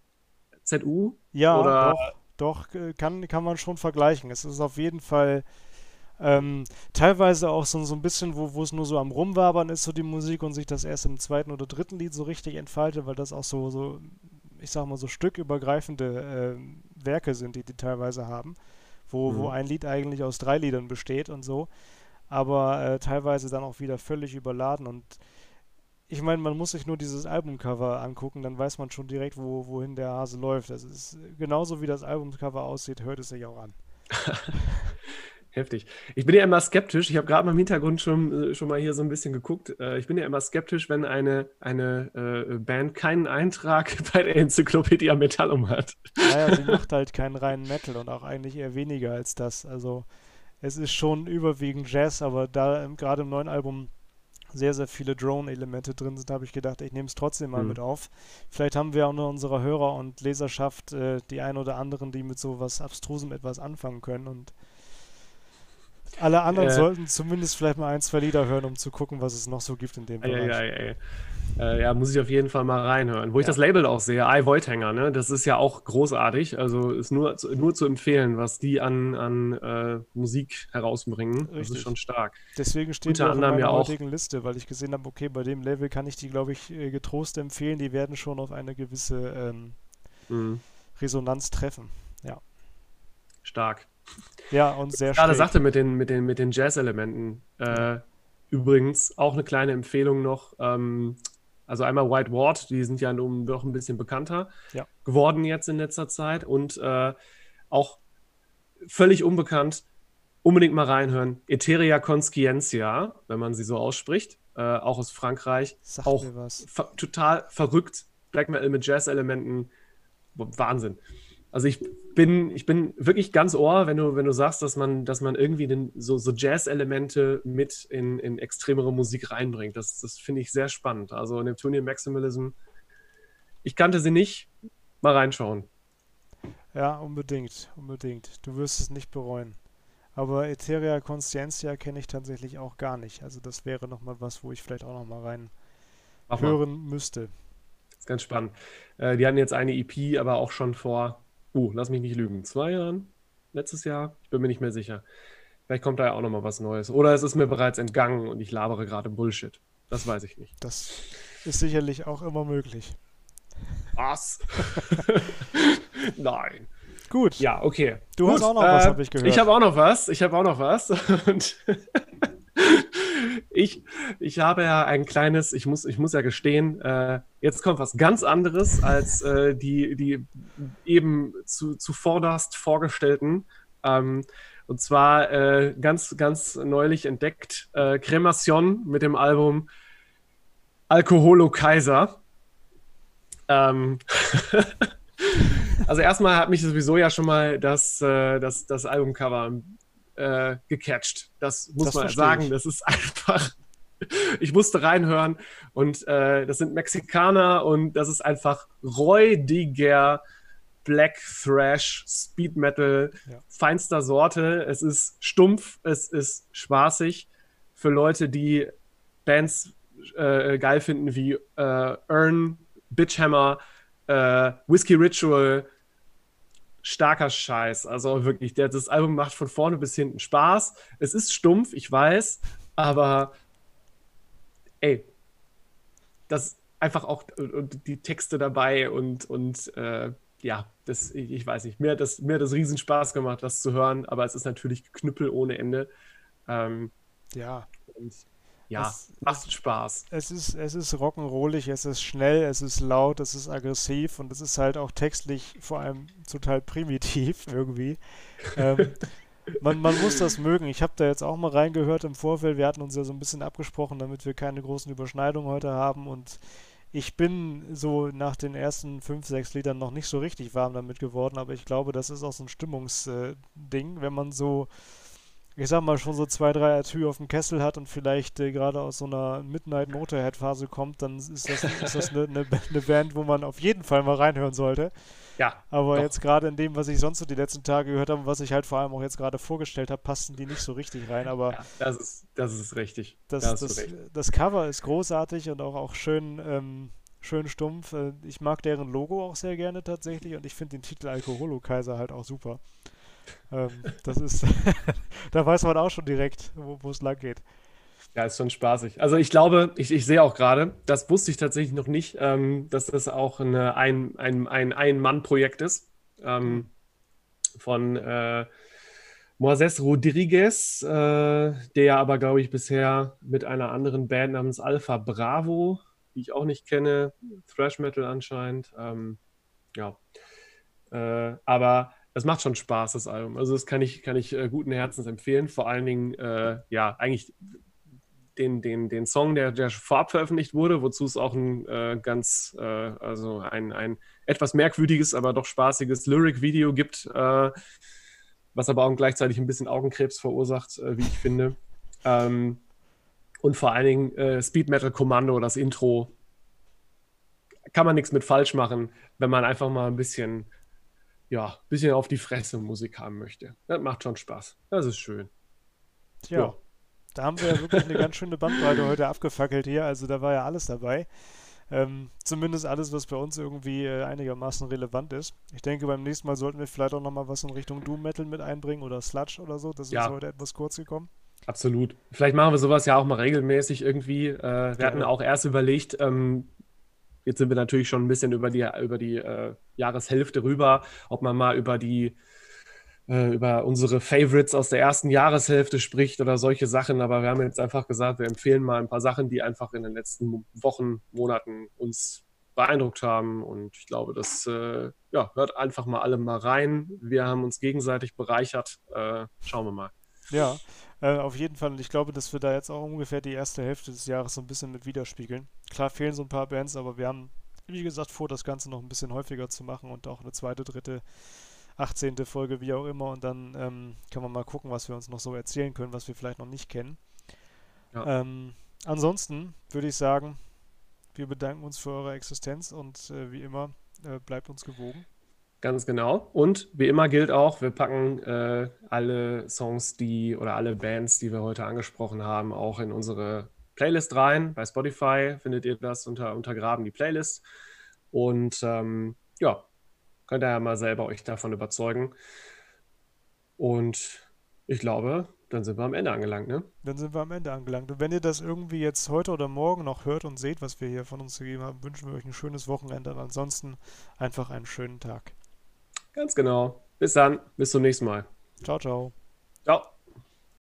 ZU? Ja, oder? doch, doch äh, kann, kann man schon vergleichen. Es ist auf jeden Fall ähm, teilweise auch so, so ein bisschen, wo, wo es nur so am Rumwabern ist, so die Musik und sich das erst im zweiten oder dritten Lied so richtig entfaltet, weil das auch so, so ich sag mal, so stückübergreifende äh, Werke sind, die die teilweise haben, wo, mhm. wo ein Lied eigentlich aus drei Liedern besteht und so, aber äh, teilweise dann auch wieder völlig überladen und ich meine, man muss sich nur dieses Albumcover angucken, dann weiß man schon direkt, wo, wohin der Hase läuft. Das ist genauso wie das Albumcover aussieht, hört es sich auch an. Heftig. Ich bin ja immer skeptisch. Ich habe gerade mal im Hintergrund schon, äh, schon mal hier so ein bisschen geguckt. Äh, ich bin ja immer skeptisch, wenn eine, eine äh, Band keinen Eintrag bei der Enzyklopädie Metallum hat. Naja, sie macht halt keinen reinen Metal und auch eigentlich eher weniger als das. Also es ist schon überwiegend Jazz, aber da gerade im neuen Album sehr, sehr viele Drone-Elemente drin sind, habe ich gedacht, ich nehme es trotzdem mal mhm. mit auf. Vielleicht haben wir auch noch unsere Hörer und Leserschaft, äh, die ein oder anderen, die mit so was Abstrusem etwas anfangen können und alle anderen äh, sollten zumindest vielleicht mal ein, zwei Lieder hören, um zu gucken, was es noch so gibt in dem Bereich. Ja, ja, ja, äh, ja, muss ich auf jeden Fall mal reinhören. Wo ich das Label auch sehe, I Voidhanger, ne? das ist ja auch großartig. Also ist nur, nur zu empfehlen, was die an, an äh, Musik herausbringen. Richtig. Das ist schon stark. Deswegen steht Unter anderem in meiner heutigen Liste, weil ich gesehen habe, okay, bei dem Level kann ich die, glaube ich, äh, getrost empfehlen. Die werden schon auf eine gewisse ähm, mhm. Resonanz treffen. Ja. Stark. Ja, und sehr schön. Gerade sagte mit den, mit den, mit den Jazz-Elementen. Äh, übrigens auch eine kleine Empfehlung noch. Ähm, also einmal White Ward, die sind ja nun doch ein bisschen bekannter ja. geworden jetzt in letzter Zeit und äh, auch völlig unbekannt. Unbedingt mal reinhören. Etheria Conscientia, wenn man sie so ausspricht, äh, auch aus Frankreich. Sagt auch. Ver total verrückt, Black Metal mit Jazz-Elementen. Wahnsinn. Also ich bin, ich bin wirklich ganz ohr, wenn du, wenn du sagst, dass man, dass man irgendwie den, so, so Jazz-Elemente mit in, in extremere Musik reinbringt. Das, das finde ich sehr spannend. Also Neptunian Maximalism, ich kannte sie nicht. Mal reinschauen. Ja, unbedingt, unbedingt. Du wirst es nicht bereuen. Aber Etheria Conscientia kenne ich tatsächlich auch gar nicht. Also das wäre nochmal was, wo ich vielleicht auch nochmal rein Ach hören mal. müsste. Das ist ganz spannend. Äh, die hatten jetzt eine EP, aber auch schon vor uh, lass mich nicht lügen, zwei Jahren, letztes Jahr, ich bin mir nicht mehr sicher. Vielleicht kommt da ja auch nochmal was Neues. Oder es ist mir bereits entgangen und ich labere gerade Bullshit. Das weiß ich nicht. Das ist sicherlich auch immer möglich. Was? Nein. Gut. Ja, okay. Du Gut. hast auch noch was, äh, habe ich gehört. Ich habe auch noch was. Ich habe auch noch was. Und ich, ich habe ja ein kleines, ich muss, ich muss ja gestehen, äh, jetzt kommt was ganz anderes als äh, die, die eben zu, zuvorderst vorgestellten. Ähm, und zwar äh, ganz, ganz neulich entdeckt äh, Cremation mit dem Album Alkoholo Kaiser. Ähm also erstmal hat mich sowieso ja schon mal das, äh, das, das Albumcover äh, gecatcht. Das muss das man sagen. Ich. Das ist einfach. ich musste reinhören und äh, das sind Mexikaner und das ist einfach räudiger Black Thrash, Speed Metal, ja. feinster Sorte. Es ist stumpf, es ist spaßig für Leute, die Bands äh, geil finden wie äh, Earn, Bitchhammer, äh, Whiskey Ritual, starker Scheiß. Also wirklich, der, das Album macht von vorne bis hinten Spaß. Es ist stumpf, ich weiß, aber ey, das einfach auch und die Texte dabei und, und äh, ja, das, ich, weiß nicht, mir hat, das, mir hat das riesen Spaß gemacht, das zu hören, aber es ist natürlich Knüppel ohne Ende. Ähm, ja. Und ja, es, macht Spaß. Es ist, es ist rock'n'rollig, es ist schnell, es ist laut, es ist aggressiv und es ist halt auch textlich vor allem total primitiv irgendwie. ähm, man, man muss das mögen. Ich habe da jetzt auch mal reingehört im Vorfeld. Wir hatten uns ja so ein bisschen abgesprochen, damit wir keine großen Überschneidungen heute haben und ich bin so nach den ersten fünf, sechs Liedern noch nicht so richtig warm damit geworden, aber ich glaube, das ist auch so ein Stimmungsding, äh, wenn man so ich sag mal, schon so zwei, drei Atü auf dem Kessel hat und vielleicht äh, gerade aus so einer Midnight Motorhead-Phase kommt, dann ist das, ist das eine, eine, eine, Band, wo man auf jeden Fall mal reinhören sollte. Ja. Aber doch. jetzt gerade in dem, was ich sonst so die letzten Tage gehört habe, was ich halt vor allem auch jetzt gerade vorgestellt habe, passten die nicht so richtig rein. Aber ja, das ist, das ist richtig. Das, da das, das, Cover ist großartig und auch, auch schön, ähm, schön stumpf. Äh, ich mag deren Logo auch sehr gerne tatsächlich und ich finde den Titel Alkoholo-Kaiser halt auch super. Ähm, das ist, da weiß man auch schon direkt, wo es lang geht. Ja, ist schon spaßig. Also ich glaube, ich, ich sehe auch gerade, das wusste ich tatsächlich noch nicht, ähm, dass das auch eine, ein, ein, ein Ein-Mann-Projekt ist ähm, von äh, Moises Rodriguez, äh, der aber, glaube ich, bisher mit einer anderen Band namens Alpha Bravo, die ich auch nicht kenne, Thrash Metal anscheinend. Ähm, ja. Äh, aber es macht schon Spaß, das Album. Also das kann ich, kann ich äh, guten Herzens empfehlen. Vor allen Dingen, äh, ja, eigentlich den, den, den Song, der, der vorab veröffentlicht wurde, wozu es auch ein äh, ganz, äh, also ein, ein etwas merkwürdiges, aber doch spaßiges Lyric-Video gibt, äh, was aber auch gleichzeitig ein bisschen Augenkrebs verursacht, äh, wie ich finde. Ähm, und vor allen Dingen Speed Metal Kommando, das Intro, kann man nichts mit falsch machen, wenn man einfach mal ein bisschen ja, ein bisschen auf die Fresse Musik haben möchte. Das macht schon Spaß. Das ist schön. Tja, ja. da haben wir ja wirklich eine ganz schöne Bandbreite heute abgefackelt hier. Also da war ja alles dabei. Ähm, zumindest alles, was bei uns irgendwie äh, einigermaßen relevant ist. Ich denke, beim nächsten Mal sollten wir vielleicht auch nochmal was in Richtung Doom Metal mit einbringen oder Sludge oder so. Das ist ja. heute etwas kurz gekommen. Absolut. Vielleicht machen wir sowas ja auch mal regelmäßig irgendwie. Äh, wir ja. hatten auch erst überlegt, ähm, Jetzt sind wir natürlich schon ein bisschen über die, über die äh, Jahreshälfte rüber, ob man mal über die äh, über unsere Favorites aus der ersten Jahreshälfte spricht oder solche Sachen. Aber wir haben jetzt einfach gesagt, wir empfehlen mal ein paar Sachen, die einfach in den letzten Wochen, Monaten uns beeindruckt haben. Und ich glaube, das äh, ja, hört einfach mal alle mal rein. Wir haben uns gegenseitig bereichert. Äh, schauen wir mal. Ja, äh, auf jeden Fall. Und ich glaube, dass wir da jetzt auch ungefähr die erste Hälfte des Jahres so ein bisschen mit widerspiegeln. Klar fehlen so ein paar Bands, aber wir haben wie gesagt, vor, das Ganze noch ein bisschen häufiger zu machen und auch eine zweite, dritte, 18. Folge, wie auch immer. Und dann ähm, können wir mal gucken, was wir uns noch so erzählen können, was wir vielleicht noch nicht kennen. Ja. Ähm, ansonsten würde ich sagen, wir bedanken uns für eure Existenz und äh, wie immer, äh, bleibt uns gewogen. Ganz genau. Und wie immer gilt auch, wir packen äh, alle Songs, die oder alle Bands, die wir heute angesprochen haben, auch in unsere Playlist rein. Bei Spotify findet ihr das unter Untergraben die Playlist. Und ähm, ja, könnt ihr ja mal selber euch davon überzeugen. Und ich glaube, dann sind wir am Ende angelangt, ne? Dann sind wir am Ende angelangt. Und wenn ihr das irgendwie jetzt heute oder morgen noch hört und seht, was wir hier von uns gegeben haben, wünschen wir euch ein schönes Wochenende. Und ansonsten einfach einen schönen Tag. Ganz genau. Bis dann. Bis zum nächsten Mal. Ciao, ciao. Ciao.